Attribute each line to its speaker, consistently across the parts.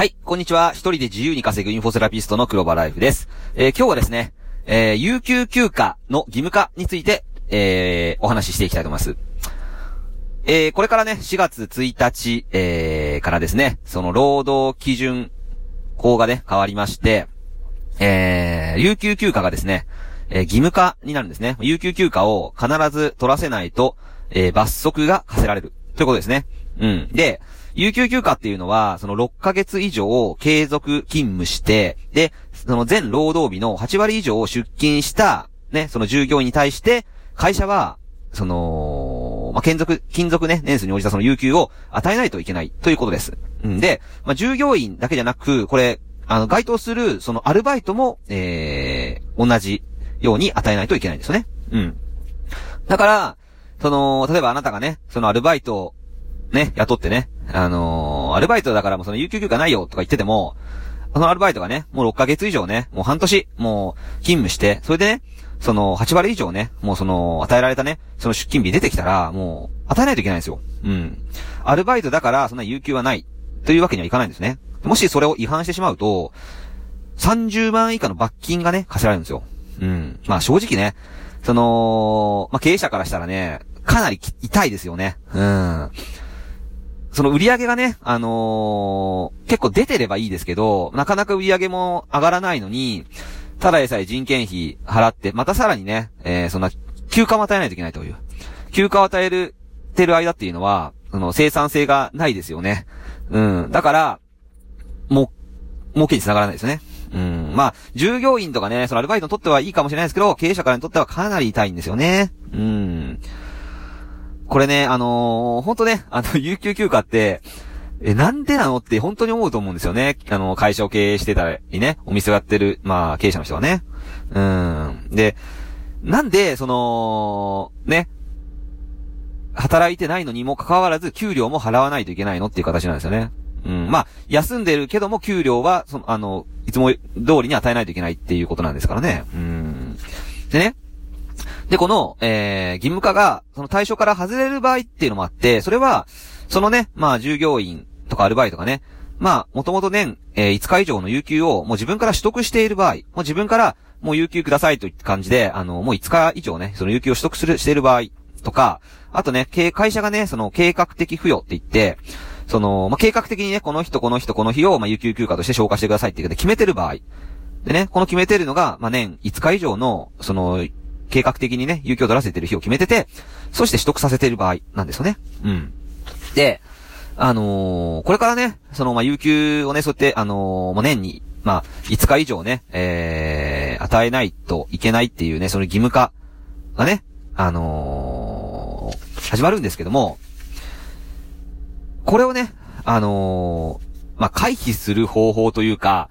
Speaker 1: はい、こんにちは。一人で自由に稼ぐインフォセラピストの黒場ライフです。えー今日はですね、えー有給休暇の義務化について、えーお話ししていきたいと思います。えーこれからね、4月1日、えーからですね、その労働基準法がね、変わりまして、えー有給休暇がですね、えー義務化になるんですね。有給休暇を必ず取らせないと、えー罰則が課せられる。ということですね。うん。で、有給休暇っていうのは、その6ヶ月以上継続勤務して、で、その全労働日の8割以上を出勤した、ね、その従業員に対して、会社は、その、まあ、勤続、勤続ね、年数に応じたその有給を与えないといけないということです。んで、まあ、従業員だけじゃなく、これ、あの、該当する、そのアルバイトも、えー、同じように与えないといけないんですよね。うん。だから、その、例えばあなたがね、そのアルバイトをね、雇ってね、あのーアルバイトだからもうその有給休暇ないよとか言ってても、そのアルバイトがね、もう6ヶ月以上ね、もう半年、もう勤務して、それでね、その8割以上ね、もうその与えられたね、その出勤日出てきたら、もう与えないといけないんですよ。うん。アルバイトだからそんな有給はない、というわけにはいかないんですね。もしそれを違反してしまうと、30万以下の罰金がね、課せられるんですよ。うん。まあ正直ね、その、まあ経営者からしたらね、かなり痛いですよね。うん。その売り上げがね、あのー結構出てればいいですけど、なかなか売り上げも上がらないのに、ただでさえ人件費払って、またさらにね、えーそんな、休暇を与えないといけないという。休暇を与える、てる間っていうのは、その生産性がないですよね。うん。だから、も、儲けにつながらないですね。うん。まあ、従業員とかね、そのアルバイトにとってはいいかもしれないですけど、経営者からにとってはかなり痛いんですよね。うん。これね、あのー、本当ね、あの、有給休暇って、え、なんでなのって本当に思うと思うんですよね。あの、会社を経営してたりね、お店をやってる、まあ、経営者の人はね。うん。で、なんで、その、ね、働いてないのにもかかわらず、給料も払わないといけないのっていう形なんですよね。うん。まあ、休んでるけども、給料は、その、あの、いつも通りに与えないといけないっていうことなんですからね。うん。でね。で、この、えー、義務化が、その対象から外れる場合っていうのもあって、それは、そのね、まあ、従業員とかアルバイトがね、まあ、もともと年、えー5日以上の有給をもう自分から取得している場合、もう自分から、もう有給くださいといった感じで、あの、もう5日以上ね、その有給を取得する、している場合とか、あとね、会社がね、その計画的付与って言って、その、まあ、計画的にね、この人、この人、この日を、まあ、有給休暇として消化してくださいっていうことで決めてる場合。でね、この決めてるのが、まあ、年5日以上の、その、計画的にね、有給を取らせてる日を決めてて、そして取得させている場合なんですよね。うん。で、あのーこれからね、その、まあ、有給をね、そうやって、あのーもう年に、まあ、5日以上ね、えー、与えないといけないっていうね、その義務化がね、あのー始まるんですけども、これをね、あのーまあ、回避する方法というか、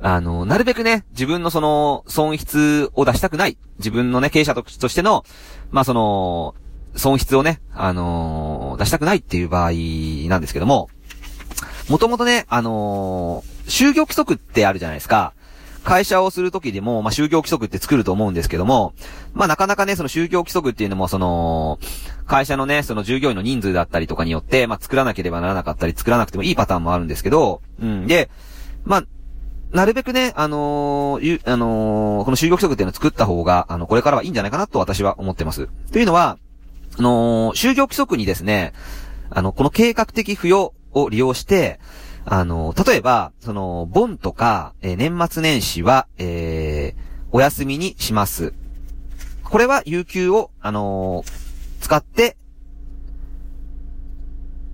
Speaker 1: あの、なるべくね、自分のその、損失を出したくない。自分のね、経営者としての、まあ、その、損失をね、あのー出したくないっていう場合なんですけども、もともとね、あのー就業規則ってあるじゃないですか。会社をするときでも、まあ、就業規則って作ると思うんですけども、まあ、なかなかね、その就業規則っていうのも、その、会社のね、その従業員の人数だったりとかによって、まあ、作らなければならなかったり、作らなくてもいいパターンもあるんですけど、うん。で、まあ、なるべくね、あのーゆあのーこの就業規則っていうのを作った方が、あの、これからはいいんじゃないかなと私は思ってます。というのは、あのー就業規則にですね、あの、この計画的付与を利用して、あのー例えば、その、ボンとか、えー年末年始は、えーお休みにします。これは、有給を、あの使って、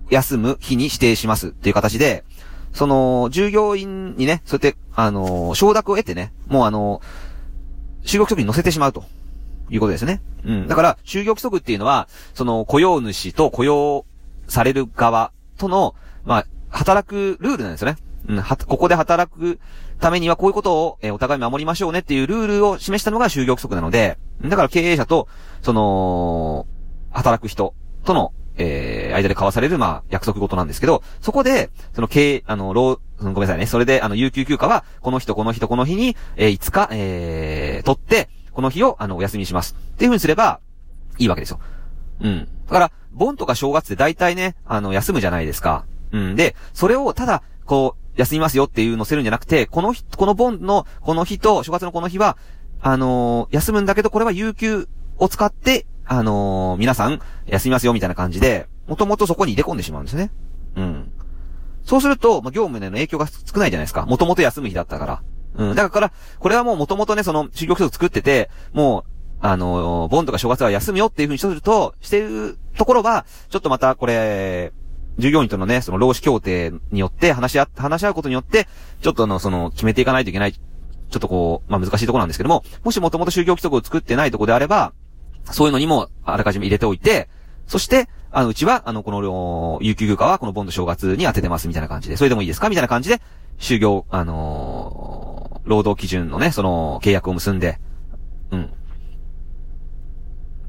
Speaker 1: 休む日に指定しますっていう形で、その、従業員にね、そうやって、あの承諾を得てね、もうあの就業規則に載せてしまうと。いうことですね。うん。だから、就業規則っていうのは、その、雇用主と雇用される側との、まあ、働くルールなんですよね。うん、は、ここで働くためにはこういうことを、えお互い守りましょうねっていうルールを示したのが就業規則なので、だから経営者と、その、働く人との、えー、間で交わされる、まあ、約束事なんですけど、そこで、その経、あの、労、ごめんなさいね。それで、あの、有給休暇は、この人、この人、この日に、えー、5日、えー、取って、この日を、あの、お休みします。っていう風にすれば、いいわけですよ。うん。だから、盆とか正月って大体ね、あの、休むじゃないですか。うん。で、それを、ただ、こう、休みますよっていうのせるんじゃなくて、この日、このボンのこの日と、正月のこの日は、あのー、休むんだけど、これは有給を使って、あのー、皆さん、休みますよみたいな感じで、もともとそこに入れ込んでしまうんですね。うん。そうすると、まあ、業務での影響が少ないじゃないですか。もともと休む日だったから。うん。だから、これはもうもともとね、その、就業規則作ってて、もう、あの、ボンとか正月は休むよっていうふうにすると、してるところは、ちょっとまたこれ、従業員とのね、その労使協定によって話し合、話し合うことによって、ちょっとあの、その、決めていかないといけない、ちょっとこう、まあ難しいところなんですけども、もしもともと就業規則を作ってないとこであれば、そういうのにもあらかじめ入れておいて、そして、あの、うちは、あの、この、有給休暇はこのボンド正月に当ててますみたいな感じで、それでもいいですかみたいな感じで、就業、あのー、労働基準のね、その、契約を結んで、うん。っ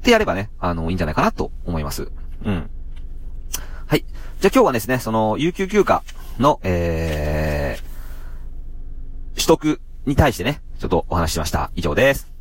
Speaker 1: てやればね、あの、いいんじゃないかなと思います。うん。はい。じゃあ今日はですね、その、有給休暇の、えー、取得に対してね、ちょっとお話ししました。以上です。